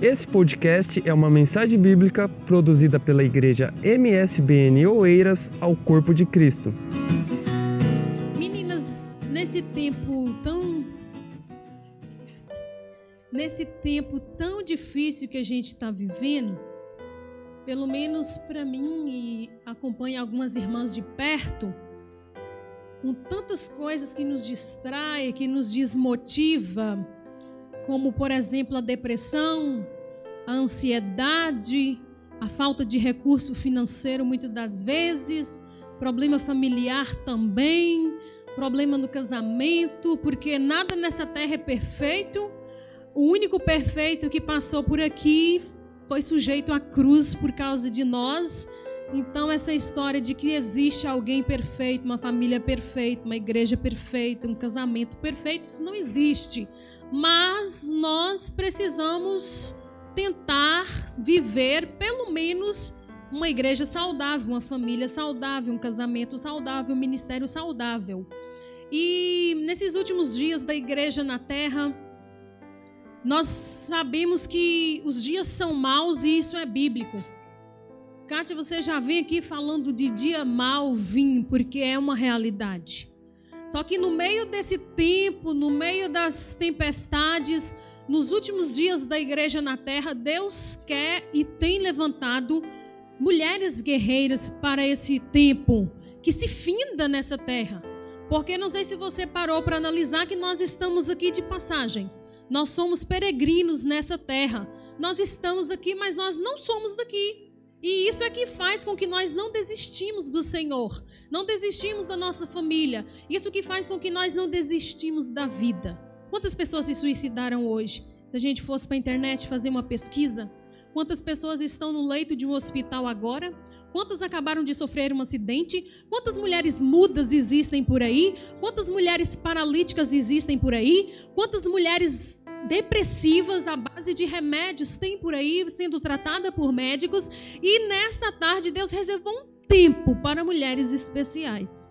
Esse podcast é uma mensagem bíblica produzida pela igreja MSBN Oeiras ao Corpo de Cristo. Meninas, nesse tempo tão nesse tempo tão difícil que a gente está vivendo, pelo menos para mim e acompanho algumas irmãs de perto, com tantas coisas que nos distrai, que nos desmotiva, como por exemplo a depressão, a ansiedade, a falta de recurso financeiro muitas das vezes, problema familiar também, problema no casamento, porque nada nessa terra é perfeito. O único perfeito que passou por aqui foi sujeito à cruz por causa de nós. Então, essa história de que existe alguém perfeito, uma família perfeita, uma igreja perfeita, um casamento perfeito, isso não existe. Mas nós precisamos tentar viver pelo menos uma igreja saudável, uma família saudável, um casamento saudável, um ministério saudável. E nesses últimos dias da igreja na terra, nós sabemos que os dias são maus e isso é bíblico. Kátia, você já vem aqui falando de dia mal vim, porque é uma realidade. Só que no meio desse tempo, no meio das tempestades, nos últimos dias da igreja na terra, Deus quer e tem levantado mulheres guerreiras para esse tempo que se finda nessa terra. Porque não sei se você parou para analisar que nós estamos aqui de passagem. Nós somos peregrinos nessa terra. Nós estamos aqui, mas nós não somos daqui. E isso é que faz com que nós não desistimos do Senhor, não desistimos da nossa família. Isso que faz com que nós não desistimos da vida. Quantas pessoas se suicidaram hoje? Se a gente fosse para a internet fazer uma pesquisa, quantas pessoas estão no leito de um hospital agora? Quantas acabaram de sofrer um acidente? Quantas mulheres mudas existem por aí? Quantas mulheres paralíticas existem por aí? Quantas mulheres depressivas à base de remédios tem por aí sendo tratada por médicos? E nesta tarde Deus reservou um tempo para mulheres especiais.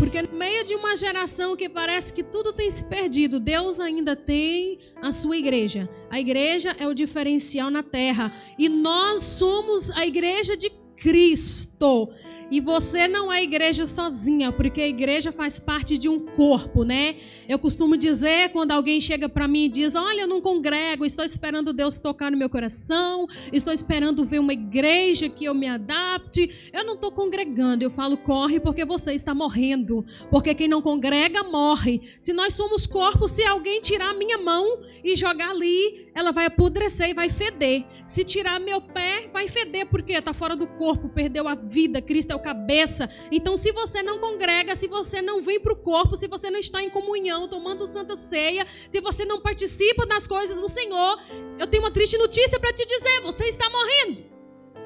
Porque no meio de uma geração que parece que tudo tem se perdido, Deus ainda tem a sua igreja. A igreja é o diferencial na terra. E nós somos a igreja de Cristo. E você não é igreja sozinha, porque a igreja faz parte de um corpo, né? Eu costumo dizer quando alguém chega para mim e diz: Olha, eu não congrego, estou esperando Deus tocar no meu coração, estou esperando ver uma igreja que eu me adapte. Eu não estou congregando, eu falo: corre porque você está morrendo. Porque quem não congrega morre. Se nós somos corpo, se alguém tirar minha mão e jogar ali, ela vai apodrecer e vai feder. Se tirar meu pé, vai feder, porque está fora do corpo, perdeu a vida. Cristo é o cabeça. Então, se você não congrega, se você não vem para o corpo, se você não está em comunhão, tomando santa ceia, se você não participa das coisas do Senhor, eu tenho uma triste notícia para te dizer: você está morrendo.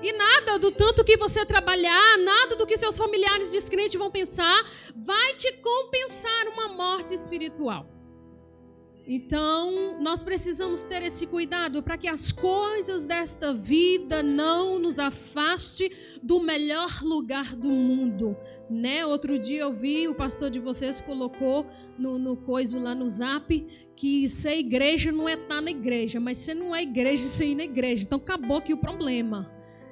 E nada do tanto que você trabalhar, nada do que seus familiares descrentes vão pensar, vai te compensar uma morte espiritual. Então, nós precisamos ter esse cuidado para que as coisas desta vida não nos afaste do melhor lugar do mundo, né? Outro dia eu vi o pastor de vocês colocou no, no coiso lá no Zap que ser igreja não é estar na igreja, mas você não é igreja sem ir na igreja. Então, acabou aqui o problema.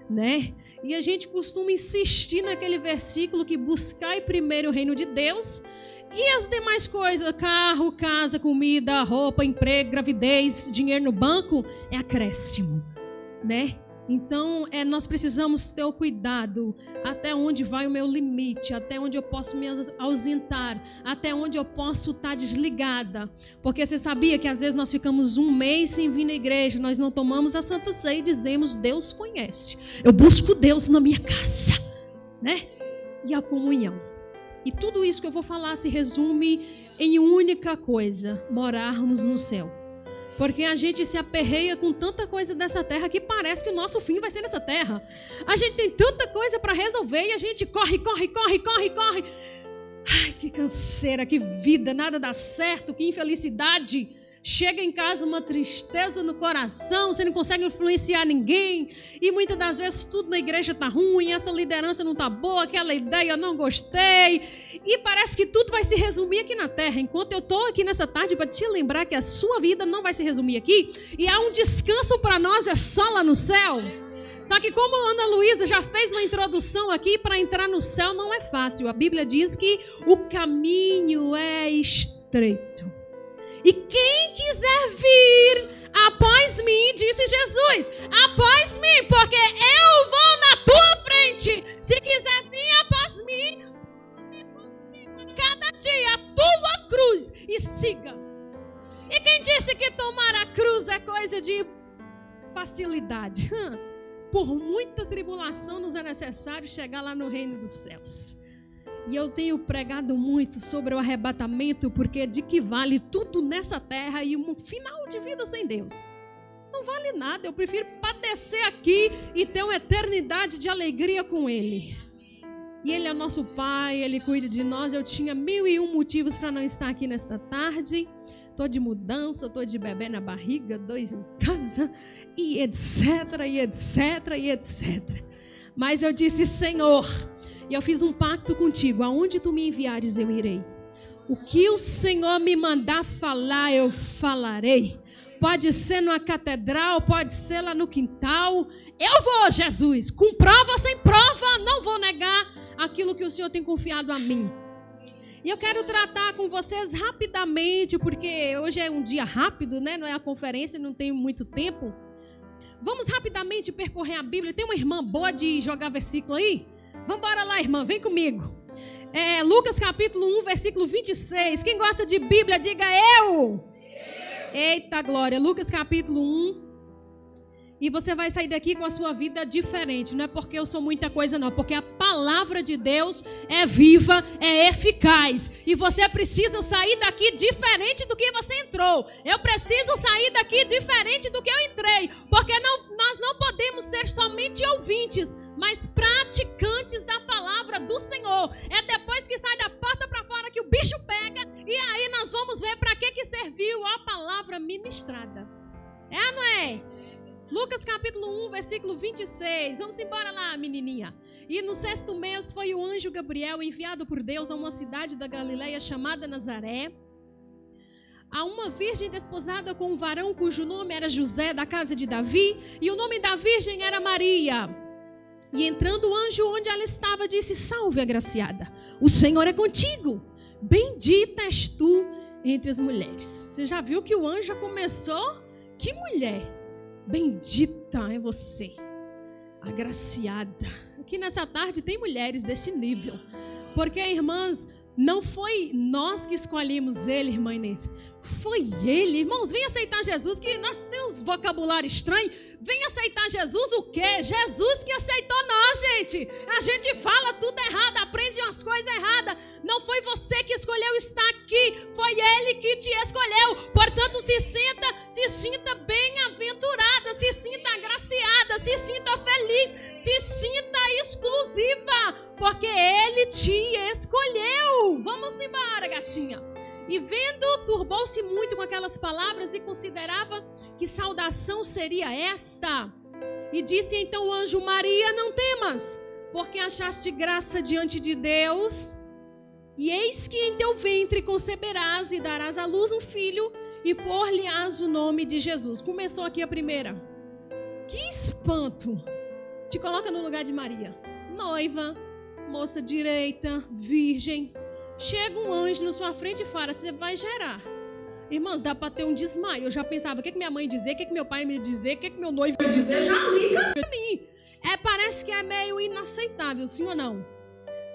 Né? E a gente costuma insistir naquele versículo que buscai primeiro o reino de Deus e as demais coisas, carro, casa, comida, roupa, emprego, gravidez, dinheiro no banco, é acréscimo, né? Então, é, nós precisamos ter o cuidado até onde vai o meu limite, até onde eu posso me ausentar, até onde eu posso estar desligada. Porque você sabia que às vezes nós ficamos um mês sem vir na igreja, nós não tomamos a Santa Ceia e dizemos: Deus conhece. Eu busco Deus na minha casa, né? E a comunhão. E tudo isso que eu vou falar se resume em única coisa: morarmos no céu. Porque a gente se aperreia com tanta coisa dessa terra que parece que o nosso fim vai ser nessa terra. A gente tem tanta coisa para resolver e a gente corre, corre, corre, corre, corre. Ai, que canseira, que vida, nada dá certo, que infelicidade. Chega em casa uma tristeza no coração, você não consegue influenciar ninguém, e muitas das vezes tudo na igreja está ruim, essa liderança não está boa, aquela ideia eu não gostei, E parece que tudo vai se resumir aqui na terra. Enquanto eu estou aqui nessa tarde para te lembrar que a sua vida não vai se resumir aqui. E há um descanso para nós, é só lá no céu. Só que como a Ana Luísa já fez uma introdução aqui, para entrar no céu não é fácil. A Bíblia diz que o caminho é estreito. E quem quiser vir após mim, disse Jesus, após mim, porque eu vou na tua frente. Se quiser vir após mim, cada dia a tua cruz e siga. E quem disse que tomar a cruz é coisa de facilidade? Por muita tribulação nos é necessário chegar lá no reino dos céus. E eu tenho pregado muito sobre o arrebatamento, porque de que vale tudo nessa terra e um final de vida sem Deus? Não vale nada. Eu prefiro padecer aqui e ter uma eternidade de alegria com Ele. E Ele é nosso Pai, Ele cuida de nós. Eu tinha mil e um motivos para não estar aqui nesta tarde. Estou de mudança, estou de bebê na barriga, dois em casa, e etc, e etc, e etc. Mas eu disse, Senhor, e eu fiz um pacto contigo: aonde tu me enviares, eu irei. O que o Senhor me mandar falar, eu falarei. Pode ser numa catedral, pode ser lá no quintal. Eu vou, Jesus, com prova sem prova, não vou negar aquilo que o Senhor tem confiado a mim. E eu quero tratar com vocês rapidamente, porque hoje é um dia rápido, né? Não é a conferência, não tenho muito tempo. Vamos rapidamente percorrer a Bíblia. Tem uma irmã boa de jogar versículo aí? Vamos lá, irmã, vem comigo. É, Lucas capítulo 1, versículo 26. Quem gosta de Bíblia, diga eu. eu. Eita glória. Lucas capítulo 1, e você vai sair daqui com a sua vida diferente. Não é porque eu sou muita coisa, não. Porque a palavra de Deus é viva, é eficaz. E você precisa sair daqui diferente do que você entrou. Eu preciso sair daqui diferente do que eu entrei. Porque não, nós não podemos ser somente ouvintes, mas praticantes da palavra do Senhor. É depois que sai da porta para fora que o bicho pega. E aí nós vamos ver para que, que serviu a palavra ministrada. É, não é? Lucas capítulo 1, versículo 26. Vamos embora lá, menininha. E no sexto mês foi o anjo Gabriel enviado por Deus a uma cidade da Galileia chamada Nazaré. A uma virgem desposada com um varão cujo nome era José, da casa de Davi, e o nome da virgem era Maria. E entrando o anjo onde ela estava, disse: Salve, agraciada, o Senhor é contigo. Bendita és tu entre as mulheres. Você já viu que o anjo começou? Que mulher! Bendita é você, agraciada. Aqui nessa tarde tem mulheres deste nível. Porque, irmãs, não foi nós que escolhemos ele, irmã Inês. Foi ele. Irmãos, vem aceitar Jesus, que nós temos vocabulário estranho. Vem aceitar Jesus o quê? Jesus que aceitou nós, gente. A gente fala tudo errado, aprende umas coisas erradas. Não foi você que escolheu estar aqui, foi ele que te escolheu. Portanto, se sinta, se sinta bem-aventurada, se sinta agraciada, se sinta feliz, se sinta exclusiva, porque ele te escolheu. Vamos embora, gatinha. E vendo, turbou-se muito com aquelas palavras e considerava que saudação seria esta. E disse então o anjo: Maria, não temas, porque achaste graça diante de Deus. E eis que em teu ventre conceberás e darás à luz um filho, e por-lhe-ás o nome de Jesus. Começou aqui a primeira. Que espanto! Te coloca no lugar de Maria, noiva, moça direita, virgem. Chega um anjo na sua frente e fala: Você vai gerar. Irmãos, dá para ter um desmaio. Eu já pensava: o que, que minha mãe dizer, o que, que meu pai me dizer, o que, que meu noivo me dizer. Já liga para mim. É, parece que é meio inaceitável, sim ou não?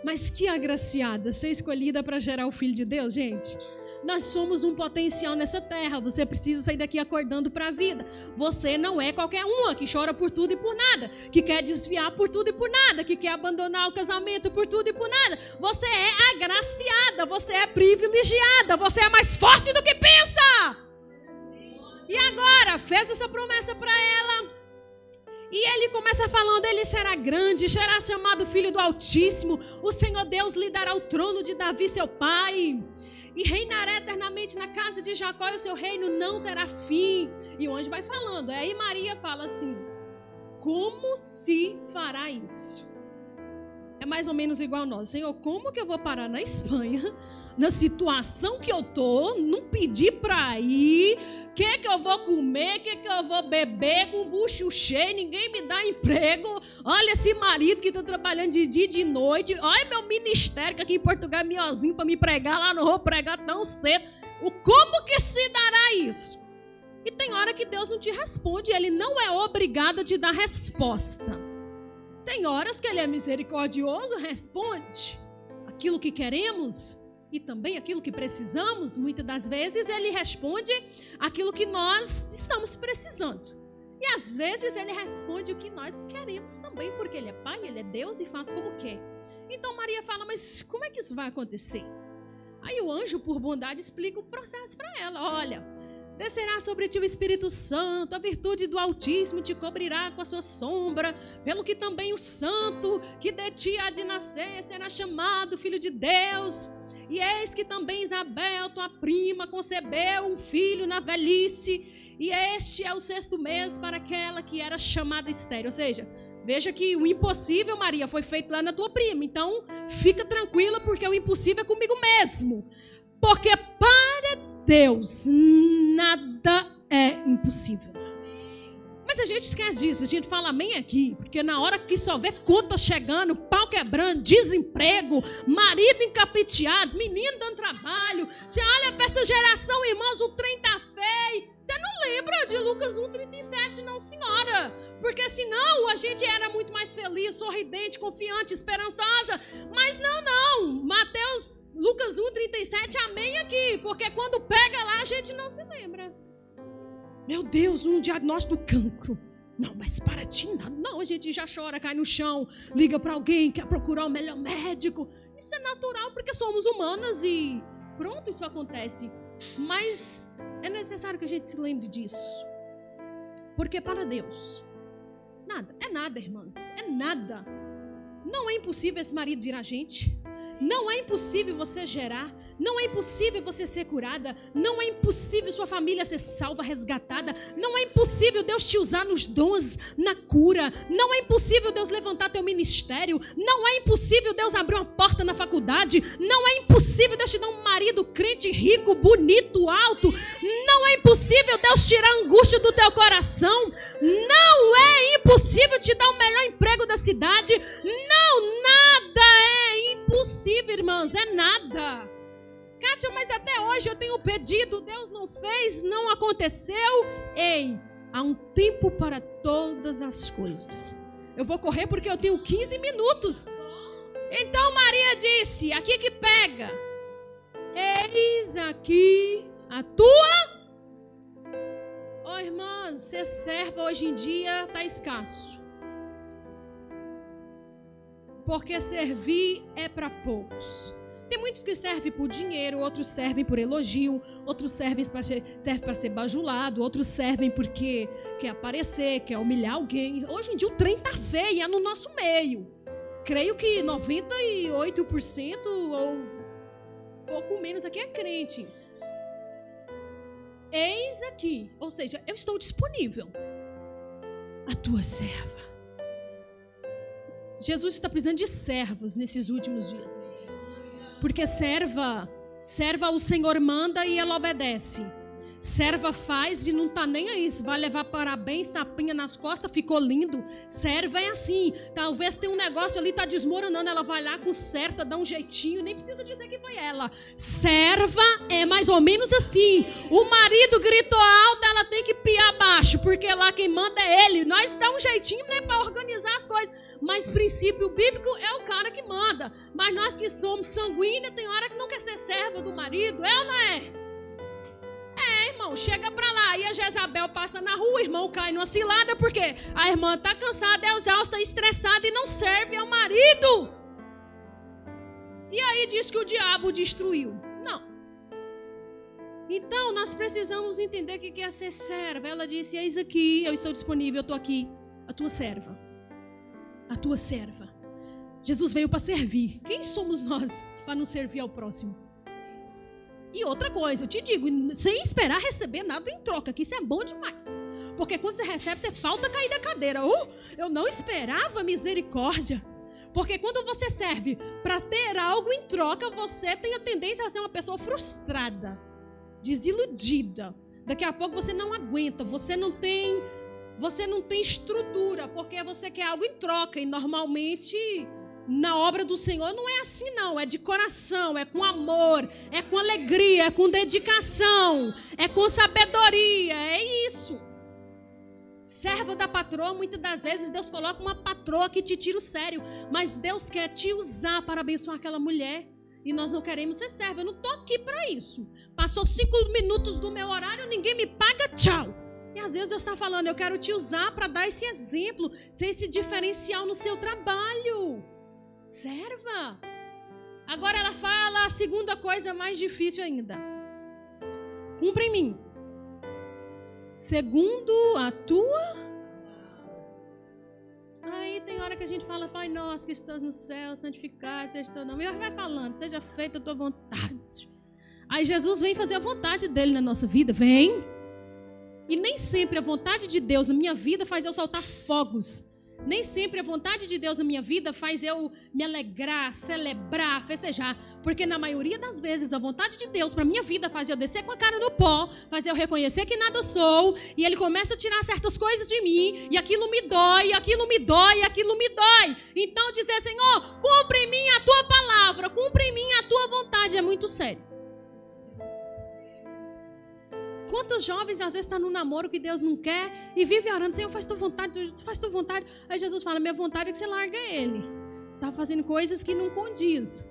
Mas que agraciada ser escolhida para gerar o filho de Deus, gente. Nós somos um potencial nessa terra. Você precisa sair daqui acordando para a vida. Você não é qualquer uma que chora por tudo e por nada, que quer desviar por tudo e por nada, que quer abandonar o casamento por tudo e por nada. Você é agraciada, você é privilegiada, você é mais forte do que pensa. E agora, fez essa promessa para ela. E ele começa falando: ele será grande, será chamado filho do Altíssimo. O Senhor Deus lhe dará o trono de Davi, seu pai e reinará eternamente na casa de Jacó, e o seu reino não terá fim. E o anjo vai falando. Aí Maria fala assim: Como se fará isso? é mais ou menos igual a nós. Senhor, como que eu vou parar na Espanha, na situação que eu tô, não pedir para ir, o que que eu vou comer, o que que eu vou beber, com o bucho cheio, ninguém me dá emprego. Olha esse marido que está trabalhando de dia e de noite. Olha meu ministério que aqui em Portugal é miozinho para me pregar lá, não vou pregar tão cedo. O como que se dará isso? E tem hora que Deus não te responde, ele não é obrigado a te dar resposta. Tem horas que ele é misericordioso, responde aquilo que queremos e também aquilo que precisamos. Muitas das vezes ele responde aquilo que nós estamos precisando. E às vezes ele responde o que nós queremos também, porque ele é Pai, ele é Deus e faz como quer. Então Maria fala: Mas como é que isso vai acontecer? Aí o anjo, por bondade, explica o processo para ela: Olha, Descerá sobre ti o Espírito Santo, a virtude do Altíssimo te cobrirá com a sua sombra, pelo que também o Santo que de ti há de nascer será chamado Filho de Deus. E eis que também Isabel, tua prima, concebeu um filho na velhice, e este é o sexto mês para aquela que era chamada estéreo. Ou seja, veja que o impossível, Maria, foi feito lá na tua prima. Então, fica tranquila, porque o impossível é comigo mesmo. Porque para Deus, nada é impossível. Mas a gente esquece disso, a gente fala amém aqui, porque na hora que só vê conta chegando, pau quebrando, desemprego, marido encapeteado, menino dando trabalho, você olha para essa geração, irmãos, o trem tá feio. Você não lembra de Lucas 1,37, não, senhora. Porque senão a gente era muito mais feliz, sorridente, confiante, esperançosa. Mas não, não. Mateus Lucas 1,37, amém aqui, porque quando pega lá a gente não se lembra. Meu Deus, um diagnóstico do cancro. Não, mas para ti, não, não, a gente já chora, cai no chão, liga para alguém, quer procurar o melhor médico. Isso é natural porque somos humanas e pronto, isso acontece. Mas é necessário que a gente se lembre disso. Porque para Deus, nada, é nada, irmãs, é nada. Não é impossível esse marido virar gente. Não é impossível você gerar, não é impossível você ser curada, não é impossível sua família ser salva, resgatada, não é impossível Deus te usar nos dons, na cura, não é impossível Deus levantar teu ministério, não é impossível Deus abrir uma porta na faculdade, não é impossível Deus te dar um marido crente, rico, bonito, alto, não é impossível Deus tirar a angústia do teu coração, não é impossível te dar o melhor emprego da cidade, não, nada é impossível irmãs, é nada. Kátia, mas até hoje eu tenho pedido, Deus não fez, não aconteceu. Ei, há um tempo para todas as coisas. Eu vou correr porque eu tenho 15 minutos. Então Maria disse: aqui que pega. Eis aqui a tua. Oh, irmãs, ser serva hoje em dia está escasso. Porque servir é para poucos. Tem muitos que servem por dinheiro, outros servem por elogio, outros servem para ser, ser bajulado, outros servem porque quer aparecer, quer humilhar alguém. Hoje em dia o trem tá feio, é no nosso meio. Creio que 98% ou pouco menos aqui é crente. Eis aqui, ou seja, eu estou disponível. A tua serva. Jesus está precisando de servos nesses últimos dias. Porque serva, serva o Senhor manda e ela obedece. Serva faz e não tá nem aí. Vai levar parabéns, tapinha nas costas, ficou lindo. Serva é assim. Talvez tenha um negócio ali, tá desmoronando. Ela vai lá, conserta, dá um jeitinho. Nem precisa dizer que foi ela. Serva é mais ou menos assim. O marido gritou alto, ela tem que piar baixo. Porque lá quem manda é ele. Nós dá um jeitinho, né, para organizar as coisas. Mas princípio bíblico é o cara que manda. Mas nós que somos sanguíneos, tem hora que não quer ser serva do marido. É ou não é? É, irmão, chega pra lá. E a Jezabel passa na rua, o irmão cai numa cilada, porque a irmã tá cansada, é exausta, estressada e não serve ao marido. E aí diz que o diabo destruiu. Não. Então, nós precisamos entender o que é ser serva. Ela disse: Eis aqui, eu estou disponível, eu estou aqui. A tua serva. A tua serva. Jesus veio para servir. Quem somos nós para nos servir ao próximo? E outra coisa, eu te digo, sem esperar receber nada em troca, que isso é bom demais. Porque quando você recebe, você falta cair da cadeira. Uh, eu não esperava misericórdia. Porque quando você serve para ter algo em troca, você tem a tendência a ser uma pessoa frustrada, desiludida. Daqui a pouco você não aguenta, você não tem, você não tem estrutura, porque você quer algo em troca e normalmente na obra do Senhor não é assim não, é de coração, é com amor, é com alegria, é com dedicação, é com sabedoria, é isso. Serva da patroa, muitas das vezes Deus coloca uma patroa que te tira o sério, mas Deus quer te usar para abençoar aquela mulher. E nós não queremos ser serva. Eu não estou aqui para isso. Passou cinco minutos do meu horário, ninguém me paga, tchau. E às vezes Deus está falando, eu quero te usar para dar esse exemplo, ser esse diferencial no seu trabalho. Serva. Agora ela fala a segunda coisa mais difícil ainda. Cumpra em mim segundo a tua. Aí tem hora que a gente fala, Pai nosso que estás no céu, santificado seja teu nome. E vai falando, seja feita a tua vontade. Aí Jesus vem fazer a vontade dele na nossa vida, vem. E nem sempre a vontade de Deus na minha vida faz eu soltar fogos nem sempre a vontade de Deus na minha vida faz eu me alegrar, celebrar, festejar. Porque na maioria das vezes a vontade de Deus para minha vida faz eu descer com a cara no pó, faz eu reconhecer que nada sou, e Ele começa a tirar certas coisas de mim, e aquilo me dói, aquilo me dói, aquilo me dói. Então dizer, Senhor, cumpre em mim a tua palavra, cumpre em mim a tua vontade, é muito sério. Quantos jovens às vezes estão tá no namoro que Deus não quer e vive orando, Senhor, faz tua vontade, faz tua vontade. Aí Jesus fala, minha vontade é que você larga ele. Está fazendo coisas que não condiz.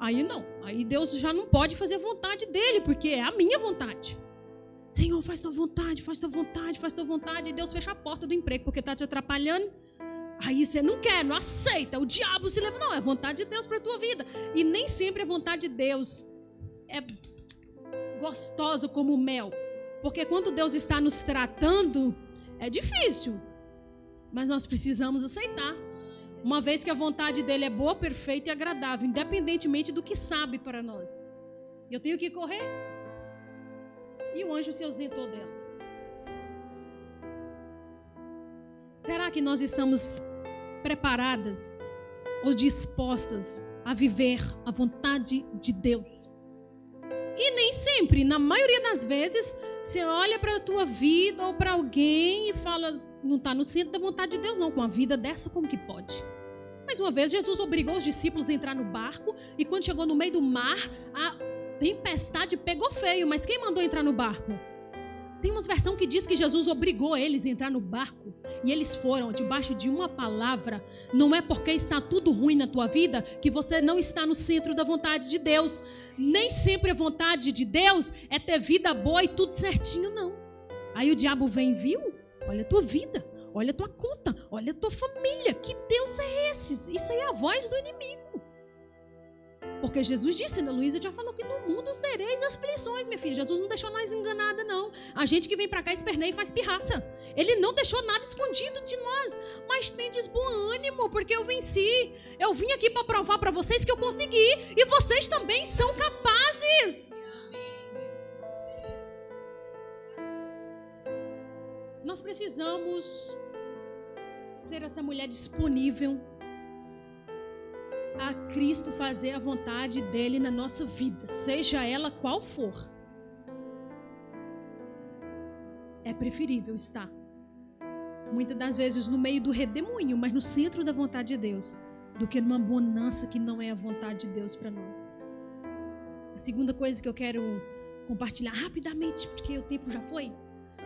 Aí não, aí Deus já não pode fazer a vontade dele, porque é a minha vontade. Senhor, faz tua vontade, faz tua vontade, faz tua vontade. E Deus fecha a porta do emprego porque está te atrapalhando. Aí você não quer, não aceita. O diabo se leva. Não, é vontade de Deus para tua vida. E nem sempre a vontade de Deus é gostosa como mel. Porque quando Deus está nos tratando, é difícil. Mas nós precisamos aceitar. Uma vez que a vontade dele é boa, perfeita e agradável, independentemente do que sabe para nós. Eu tenho que correr. E o anjo se ausentou dela. Será que nós estamos preparadas ou dispostas a viver a vontade de Deus? E nem sempre, na maioria das vezes, você olha para a tua vida ou para alguém e fala, não está no centro da vontade de Deus, não. Com a vida dessa, como que pode? Mais uma vez, Jesus obrigou os discípulos a entrar no barco e quando chegou no meio do mar, a tempestade pegou feio. Mas quem mandou entrar no barco? Tem uma versão que diz que Jesus obrigou eles a entrar no barco e eles foram debaixo de uma palavra. Não é porque está tudo ruim na tua vida que você não está no centro da vontade de Deus. Nem sempre a vontade de Deus é ter vida boa e tudo certinho, não. Aí o diabo vem, viu? Olha a tua vida, olha a tua conta, olha a tua família. Que Deus é esse? Isso aí é a voz do inimigo. Porque Jesus disse, Ana Luísa já falou que no mundo os tereis aflições, minha filha. Jesus não deixou nós enganada, não. A gente que vem para cá esperneia e faz pirraça. Ele não deixou nada escondido de nós. Mas tendes bom ânimo, porque eu venci. Eu vim aqui para provar para vocês que eu consegui. E vocês também são capazes. Nós precisamos ser essa mulher disponível a Cristo fazer a vontade dele na nossa vida, seja ela qual for. É preferível estar muitas das vezes no meio do redemoinho, mas no centro da vontade de Deus, do que numa bonança que não é a vontade de Deus para nós. A segunda coisa que eu quero compartilhar rapidamente, porque o tempo já foi.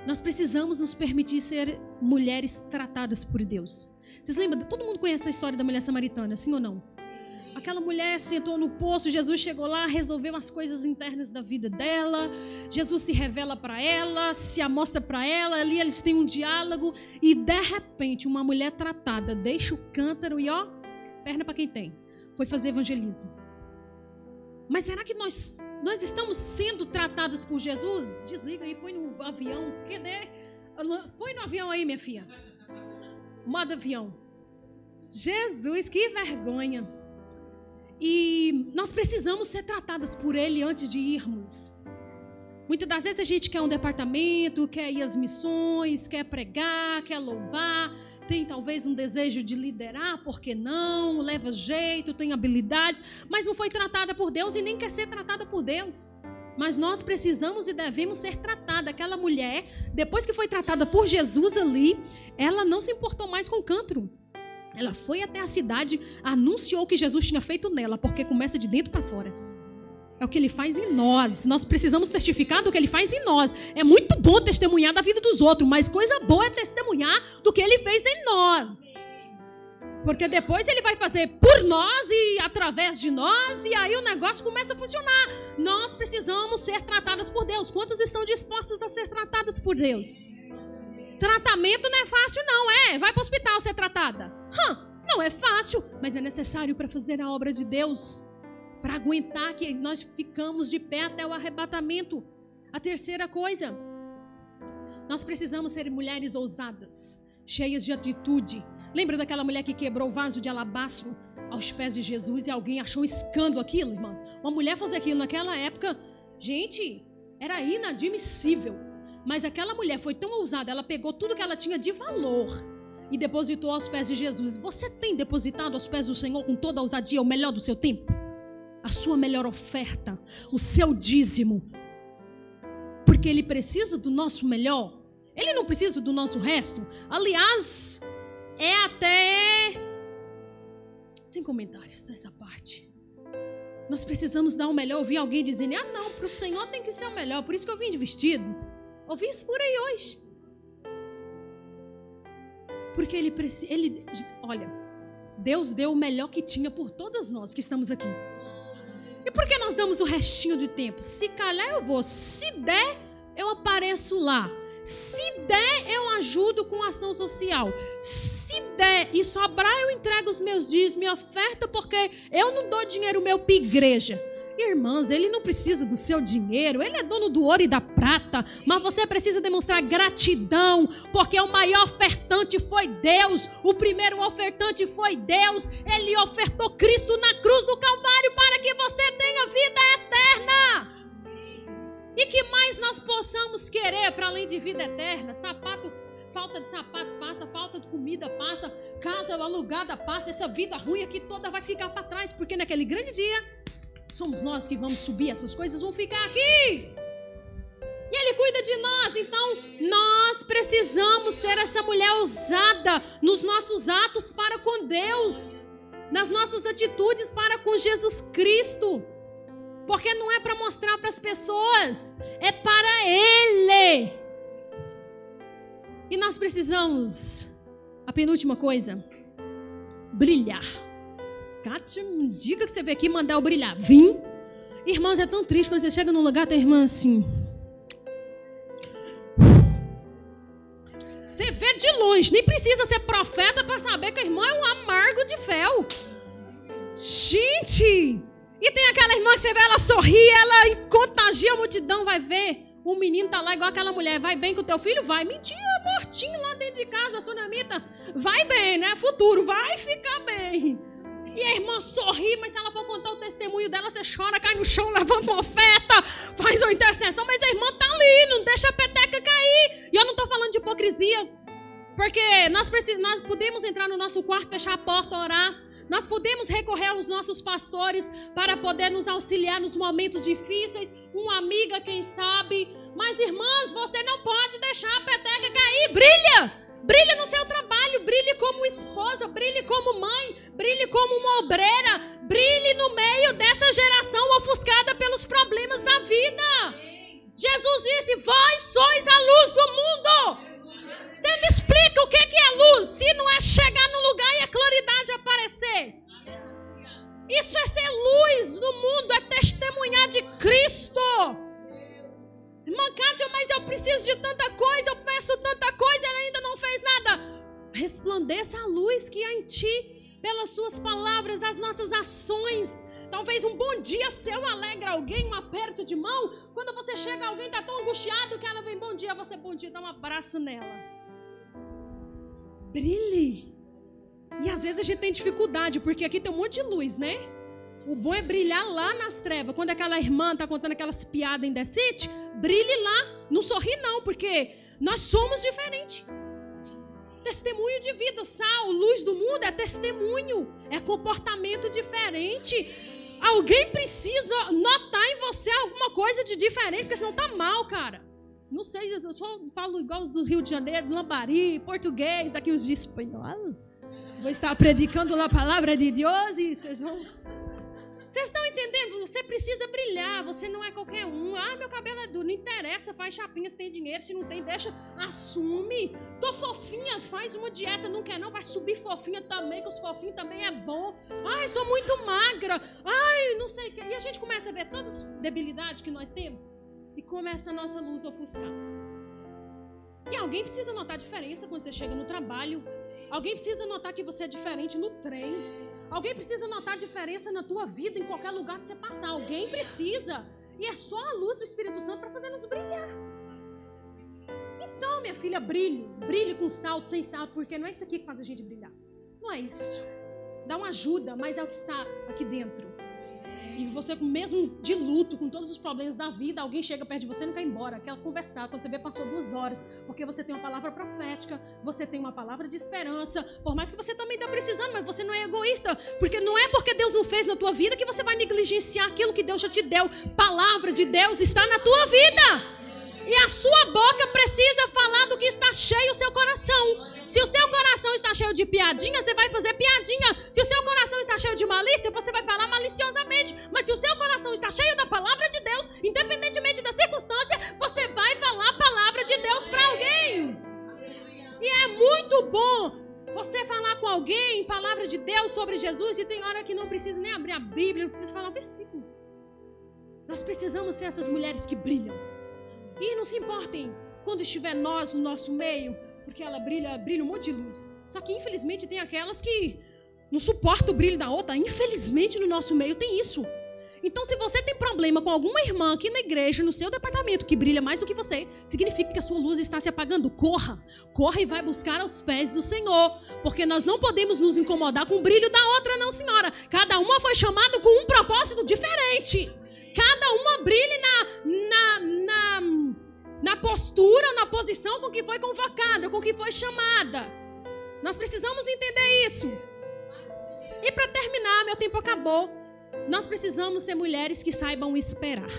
Nós precisamos nos permitir ser mulheres tratadas por Deus. Vocês lembram? Todo mundo conhece a história da mulher samaritana, sim ou não? Aquela mulher sentou no poço, Jesus chegou lá, resolveu as coisas internas da vida dela. Jesus se revela para ela, se amostra para ela, ali eles têm um diálogo e de repente uma mulher tratada deixa o cântaro e ó, perna para quem tem. Foi fazer evangelismo. Mas será que nós nós estamos sendo tratadas por Jesus? Desliga aí, põe no avião. Cadê? Põe no avião aí, minha filha. Modo avião. Jesus, que vergonha. E nós precisamos ser tratadas por Ele antes de irmos. Muitas das vezes a gente quer um departamento, quer ir às missões, quer pregar, quer louvar, tem talvez um desejo de liderar, por que não? Leva jeito, tem habilidades, mas não foi tratada por Deus e nem quer ser tratada por Deus. Mas nós precisamos e devemos ser tratada. Aquela mulher, depois que foi tratada por Jesus ali, ela não se importou mais com o cântaro. Ela foi até a cidade, anunciou o que Jesus tinha feito nela, porque começa de dentro para fora. É o que ele faz em nós. Nós precisamos testificar do que ele faz em nós. É muito bom testemunhar da vida dos outros, mas coisa boa é testemunhar do que ele fez em nós. Porque depois ele vai fazer por nós e através de nós, e aí o negócio começa a funcionar. Nós precisamos ser tratadas por Deus. Quantas estão dispostas a ser tratadas por Deus? Tratamento não é fácil, não, é? Vai para o hospital ser tratada. Não é fácil, mas é necessário para fazer a obra de Deus para aguentar que nós ficamos de pé até o arrebatamento. A terceira coisa, nós precisamos ser mulheres ousadas, cheias de atitude. Lembra daquela mulher que quebrou o vaso de alabastro aos pés de Jesus e alguém achou escândalo aquilo, irmãos? Uma mulher fazer aquilo naquela época, gente, era inadmissível. Mas aquela mulher foi tão ousada, ela pegou tudo que ela tinha de valor e depositou aos pés de Jesus. Você tem depositado aos pés do Senhor com toda a ousadia o melhor do seu tempo? a sua melhor oferta, o seu dízimo. Porque ele precisa do nosso melhor. Ele não precisa do nosso resto. Aliás, é até sem comentários essa parte. Nós precisamos dar o melhor. Ouvir alguém dizendo: "Ah, não, para o Senhor tem que ser o melhor, por isso que eu vim de vestido". Ouvi isso por aí hoje. Porque ele precisa, ele, olha, Deus deu o melhor que tinha por todas nós que estamos aqui. E por que nós damos o restinho de tempo? Se calhar eu vou, se der, eu apareço lá. Se der, eu ajudo com ação social. Se der e sobrar, eu entrego os meus dias, minha oferta, porque eu não dou dinheiro meu para igreja. Irmãs, ele não precisa do seu dinheiro, ele é dono do ouro e da prata, mas você precisa demonstrar gratidão, porque o maior ofertante foi Deus, o primeiro ofertante foi Deus, ele ofertou Cristo na cruz do Calvário para que você tenha vida eterna. E que mais nós possamos querer para além de vida eterna? Sapato falta de sapato passa, falta de comida passa, casa alugada passa, essa vida ruim aqui toda vai ficar para trás, porque naquele grande dia somos nós que vamos subir, essas coisas vão ficar aqui. E Ele cuida de nós, então nós precisamos ser essa mulher ousada nos nossos atos para com Deus, nas nossas atitudes para com Jesus Cristo. Porque não é para mostrar para as pessoas, é para Ele. E nós precisamos, a penúltima coisa, brilhar. Kátia, diga que você veio aqui mandar eu brilhar. Vim. Irmãos, é tão triste quando você chega num lugar, tem irmã assim. Você vê de longe, nem precisa ser profeta para saber que a irmã é um amargo de fel. Gente! E tem aquela irmã que você vê ela sorrir, ela contagia a multidão, vai ver. O menino tá lá igual aquela mulher. Vai bem com o teu filho? Vai. Mentira, mortinho lá dentro de casa, sunamita. Vai bem, né? Futuro, vai ficar bem. E a irmã sorri, mas se ela for contar o testemunho dela, você chora, cai no chão, levanta uma oferta, faz uma intercessão, mas a irmã tá ali, não deixa a peteca cair. E eu não estou falando de hipocrisia. Porque nós, nós podemos entrar no nosso quarto, fechar a porta, orar. Nós podemos recorrer aos nossos pastores para poder nos auxiliar nos momentos difíceis. Uma amiga, quem sabe. Mas, irmãs, você não pode deixar a peteca cair. Brilha! Brilhe no seu trabalho, brilhe como esposa, brilhe como mãe, brilhe como uma obreira, brilhe no meio dessa geração ofuscada pelos problemas da vida. Jesus disse: Vós sois a luz do mundo. Você me explica o que é luz, se não é chegar no lugar e a claridade aparecer. Isso é ser luz no mundo, é testemunhar de Cristo. Irmã Kátia, mas eu preciso de tanta coisa, eu peço tanta coisa, ela ainda não fez nada. Resplandeça a luz que há em ti, pelas suas palavras, as nossas ações. Talvez um bom dia seu alegra alguém, um aperto de mão. Quando você chega, alguém está tão angustiado que ela vem bom dia, você bom dia, dá um abraço nela. Brilhe. E às vezes a gente tem dificuldade, porque aqui tem um monte de luz, né? O bom é brilhar lá nas trevas. Quando aquela irmã está contando aquelas piadas indecentes, brilhe lá. Não sorri, não, porque nós somos diferentes. Testemunho de vida, sal, luz do mundo é testemunho, é comportamento diferente. Alguém precisa notar em você alguma coisa de diferente, porque senão tá mal, cara. Não sei, eu só falo igual os do Rio de Janeiro, Lambari, português, daqui uns dias espanhol. Vou estar predicando a palavra de Deus e vocês vão vocês estão entendendo? Você precisa brilhar, você não é qualquer um. Ah, meu cabelo é duro, não interessa, faz chapinha se tem dinheiro, se não tem, deixa, assume. Tô fofinha, faz uma dieta, não quer não, vai subir fofinha também, que os fofinhos também é bom. Ai, sou muito magra. Ai, não sei o que. E a gente começa a ver tantas debilidades que nós temos e começa a nossa luz a ofuscar. E alguém precisa notar a diferença quando você chega no trabalho. Alguém precisa notar que você é diferente no trem. Alguém precisa notar a diferença na tua vida, em qualquer lugar que você passar. Alguém precisa. E é só a luz do Espírito Santo para fazer nos brilhar. Então, minha filha, brilhe. Brilhe com salto, sem salto, porque não é isso aqui que faz a gente brilhar. Não é isso. Dá uma ajuda, mas é o que está aqui dentro. E você, mesmo de luto, com todos os problemas da vida, alguém chega perto de você e não quer ir embora, quer conversar. Quando você vê, passou duas horas. Porque você tem uma palavra profética, você tem uma palavra de esperança. Por mais que você também está precisando, mas você não é egoísta. Porque não é porque Deus não fez na tua vida que você vai negligenciar aquilo que Deus já te deu. Palavra de Deus está na tua vida. E a sua boca precisa falar do que está cheio o seu coração. Se o seu coração está cheio de piadinha, você vai fazer piadinha. Se o seu coração está cheio de malícia, você vai falar maliciosamente. Mas se o seu coração está cheio da palavra de Deus, independentemente da circunstância, você vai falar a palavra de Deus para alguém. E é muito bom você falar com alguém palavra de Deus sobre Jesus e tem hora que não precisa nem abrir a Bíblia, não precisa falar um versículo. Nós precisamos ser essas mulheres que brilham. E não se importem quando estiver nós no nosso meio, porque ela brilha, brilha um monte de luz. Só que infelizmente tem aquelas que não suportam o brilho da outra. Infelizmente no nosso meio tem isso. Então, se você tem problema com alguma irmã aqui na igreja, no seu departamento, que brilha mais do que você, significa que a sua luz está se apagando. Corra, corra e vai buscar aos pés do Senhor. Porque nós não podemos nos incomodar com o brilho da outra, não, senhora. Cada uma foi chamada com um propósito diferente. Cada uma brilhe na, na, na, na postura, na posição com que foi convocada, com que foi chamada. Nós precisamos entender isso. E para terminar, meu tempo acabou. Nós precisamos ser mulheres que saibam esperar.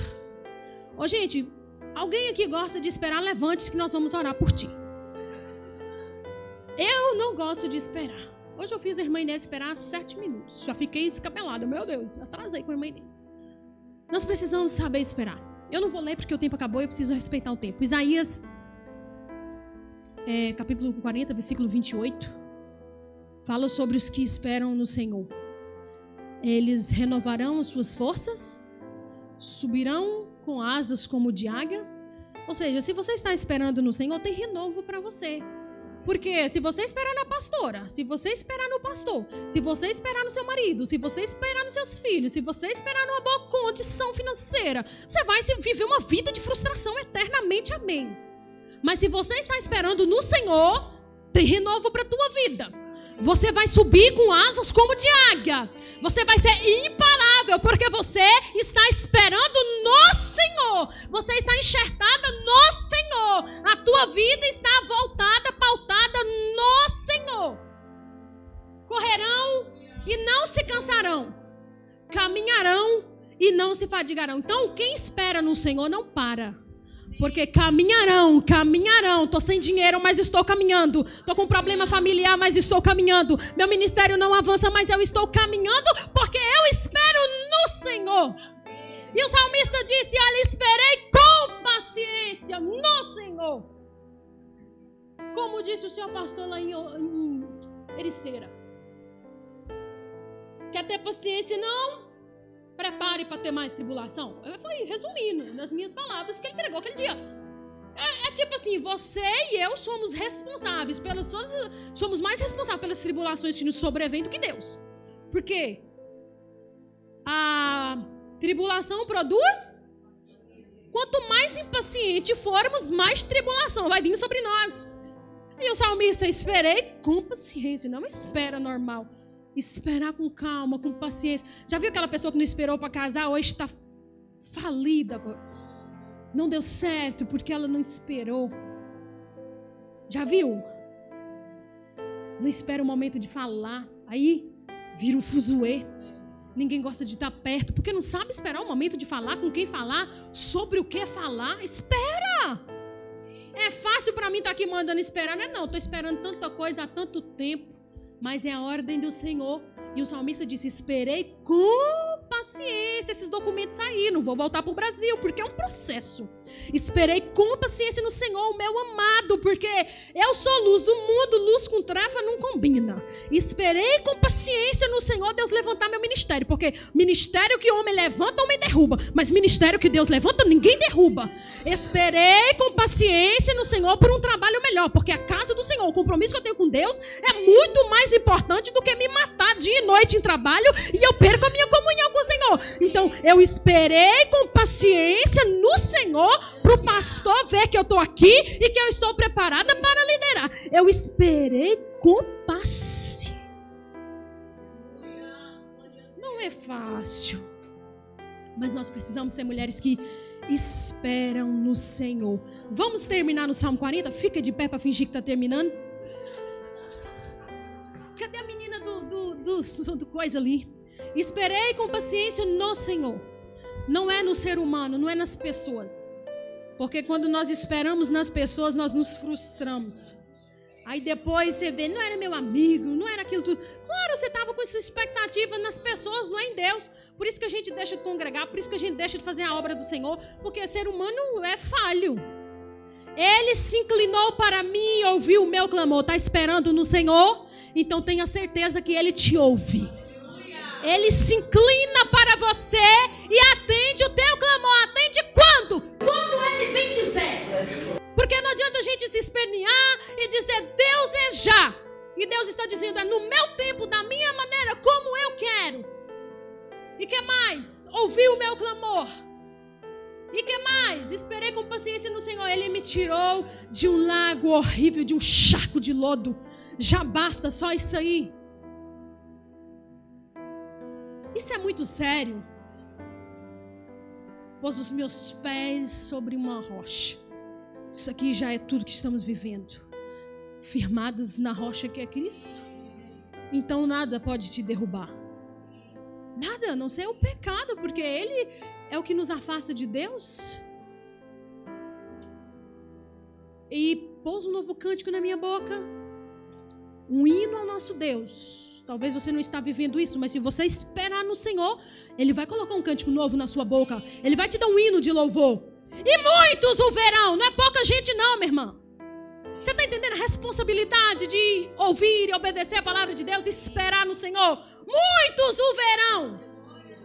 Ô, gente, alguém aqui gosta de esperar? Levante-se que nós vamos orar por ti. Eu não gosto de esperar. Hoje eu fiz a irmã Inês esperar sete minutos. Já fiquei escapelada. Meu Deus, atrasei com a irmã Inês. Nós precisamos saber esperar. Eu não vou ler porque o tempo acabou eu preciso respeitar o tempo. Isaías, é, capítulo 40, versículo 28, fala sobre os que esperam no Senhor. Eles renovarão as suas forças, subirão com asas como de águia. Ou seja, se você está esperando no Senhor, tem renovo para você. Porque se você esperar na pastora, se você esperar no pastor, se você esperar no seu marido, se você esperar nos seus filhos, se você esperar numa boa condição financeira, você vai viver uma vida de frustração eternamente. Amém. Mas se você está esperando no Senhor, tem renovo para a tua vida. Você vai subir com asas como de águia. Você vai ser imparável, porque você está esperando no Senhor. Você está enxertada no Senhor. A tua vida está voltada, pautada no Senhor. Correrão e não se cansarão. Caminharão e não se fadigarão. Então, quem espera no Senhor não para. Porque caminharão, caminharão. Estou sem dinheiro, mas estou caminhando. Estou com problema familiar, mas estou caminhando. Meu ministério não avança, mas eu estou caminhando porque eu espero no Senhor. E o salmista disse: Olha, esperei com paciência no Senhor. Como disse o seu pastor lá em, em Ericeira. Quer ter paciência? Não prepare para ter mais tribulação. Falei, resumindo, nas minhas palavras, que ele entregou aquele dia. É, é, tipo assim, você e eu somos responsáveis pelas somos mais responsáveis pelas tribulações que nos sobrevêm do que Deus. Porque a tribulação produz quanto mais impaciente formos, mais tribulação vai vir sobre nós. E o salmista esperei com paciência, não espera normal. Esperar com calma, com paciência. Já viu aquela pessoa que não esperou para casar, hoje está falida? Não deu certo porque ela não esperou. Já viu? Não espera o momento de falar. Aí vira um fuzuê. Ninguém gosta de estar perto, porque não sabe esperar o momento de falar, com quem falar, sobre o que falar. Espera! É fácil para mim estar aqui mandando esperar, não é não. Estou esperando tanta coisa há tanto tempo, mas é a ordem do Senhor. E o salmista disse: Esperei com paciência esses documentos sair, não vou voltar para o Brasil, porque é um processo. Esperei com paciência no Senhor, o meu amado, porque eu sou luz do mundo, luz com treva não combina. Esperei com paciência no Senhor Deus levantar meu ministério, porque ministério que homem levanta, homem derruba, mas ministério que Deus levanta, ninguém derruba. Esperei com paciência no Senhor por um trabalho melhor, porque a casa do Senhor, o compromisso que eu tenho com Deus é muito mais importante do que me matar dia e noite em trabalho e eu perco a minha comunhão com o Senhor. Então, eu esperei com paciência no Senhor para o pastor ver que eu estou aqui e que eu estou preparada para liderar. Eu esperei com paciência. Não é fácil. Mas nós precisamos ser mulheres que esperam no Senhor. Vamos terminar no Salmo 40? Fica de pé para fingir que está terminando. Cadê a menina do, do, do, do coisa ali? Esperei com paciência no Senhor. Não é no ser humano, não é nas pessoas. Porque quando nós esperamos nas pessoas, nós nos frustramos. Aí depois você vê, não era meu amigo, não era aquilo tudo. Claro, você estava com essa expectativa nas pessoas, não é em Deus. Por isso que a gente deixa de congregar, por isso que a gente deixa de fazer a obra do Senhor, porque ser humano é falho. Ele se inclinou para mim e ouviu o meu clamor. Está esperando no Senhor? Então tenha certeza que Ele te ouve. Ele se inclina para você e atende o teu clamor. Atende quando? Porque não adianta a gente se espernear e dizer Deus é já. E Deus está dizendo é no meu tempo, da minha maneira, como eu quero. E que mais? Ouvi o meu clamor. E que mais? Esperei com paciência no Senhor. Ele me tirou de um lago horrível, de um charco de lodo. Já basta só isso aí. Isso é muito sério. Pôs os meus pés sobre uma rocha. Isso aqui já é tudo que estamos vivendo. Firmados na rocha que é Cristo. Então nada pode te derrubar. Nada, não ser o pecado, porque ele é o que nos afasta de Deus. E pôs um novo cântico na minha boca. Um hino ao nosso Deus Talvez você não está vivendo isso, mas se você esperar no Senhor, Ele vai colocar um cântico novo na sua boca. Ele vai te dar um hino de louvor. E muitos o verão. Não é pouca gente, não, minha irmã. Você está entendendo a responsabilidade de ouvir e obedecer a palavra de Deus e esperar no Senhor? Muitos o verão.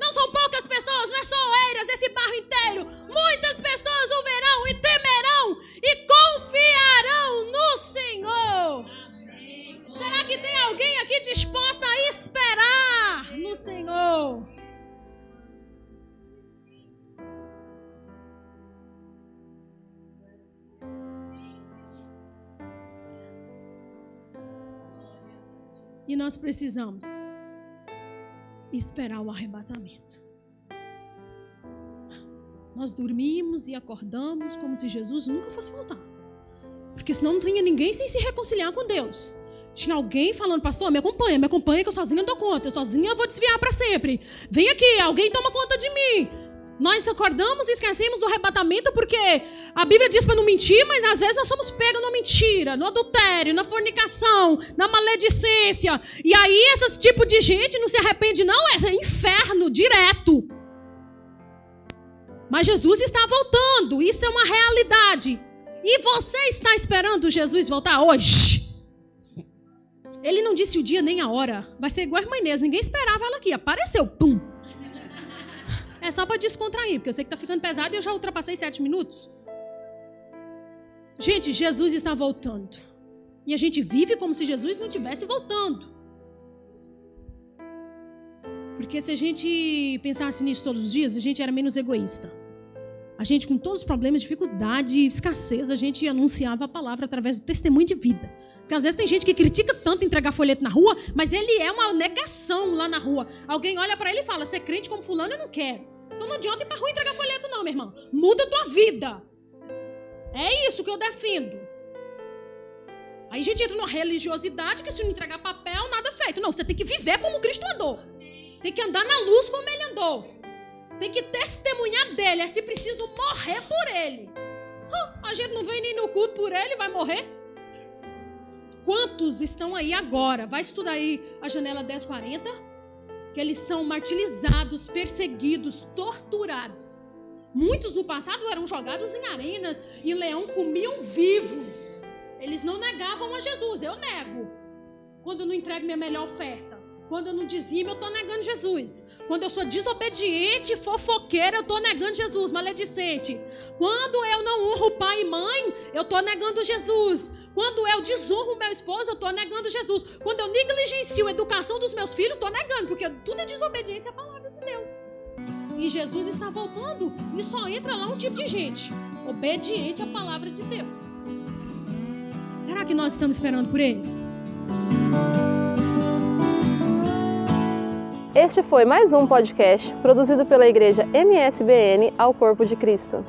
Não são poucas pessoas, não é só Eiras, esse barro inteiro. Muitas pessoas o verão e temerão e confiarão no Senhor. Será que tem alguém aqui disposta a esperar no Senhor? E nós precisamos esperar o arrebatamento. Nós dormimos e acordamos como se Jesus nunca fosse voltar. Porque senão não tinha ninguém sem se reconciliar com Deus. Tinha alguém falando, pastor, me acompanha, me acompanha que eu sozinha não dou conta. Eu sozinha vou desviar para sempre. Vem aqui, alguém toma conta de mim. Nós acordamos e esquecemos do arrebatamento porque a Bíblia diz para não mentir, mas às vezes nós somos pegos na mentira, no adultério, na fornicação, na maledicência. E aí esse tipo de gente não se arrepende não, é inferno direto. Mas Jesus está voltando, isso é uma realidade. E você está esperando Jesus voltar hoje? Ele não disse o dia nem a hora. Vai ser igual a irmã Inês. Ninguém esperava ela aqui. Apareceu. Pum. É só para descontrair, porque eu sei que está ficando pesado e eu já ultrapassei sete minutos. Gente, Jesus está voltando. E a gente vive como se Jesus não estivesse voltando. Porque se a gente pensasse nisso todos os dias, a gente era menos egoísta. A gente, com todos os problemas, dificuldade, escassez, a gente anunciava a palavra através do testemunho de vida. Porque às vezes tem gente que critica tanto entregar folheto na rua, mas ele é uma negação lá na rua. Alguém olha para ele e fala: Você é crente como fulano? Eu não quero. Então não adianta ir pra rua entregar folheto, não, meu irmão. Muda a tua vida. É isso que eu defendo. Aí a gente entra numa religiosidade que se não entregar papel, nada feito. Não, você tem que viver como Cristo andou. Tem que andar na luz como ele andou. Tem que testemunhar dele. É se preciso morrer por ele. a gente não vem nem no culto por ele, vai morrer. Quantos estão aí agora? Vai estudar aí a janela 1040. Que eles são martirizados, perseguidos, torturados. Muitos no passado eram jogados em arena e leão comiam vivos. Eles não negavam a Jesus. Eu nego. Quando não entrego minha melhor oferta. Quando eu não dizimo, eu estou negando Jesus. Quando eu sou desobediente, fofoqueira, eu estou negando Jesus, maledicente. Quando eu não honro pai e mãe, eu estou negando Jesus. Quando eu desonro meu esposo, eu estou negando Jesus. Quando eu negligencio a educação dos meus filhos, estou negando, porque tudo é desobediência à palavra de Deus. E Jesus está voltando e só entra lá um tipo de gente, obediente à palavra de Deus. Será que nós estamos esperando por ele? Este foi mais um podcast produzido pela Igreja MSBN ao Corpo de Cristo.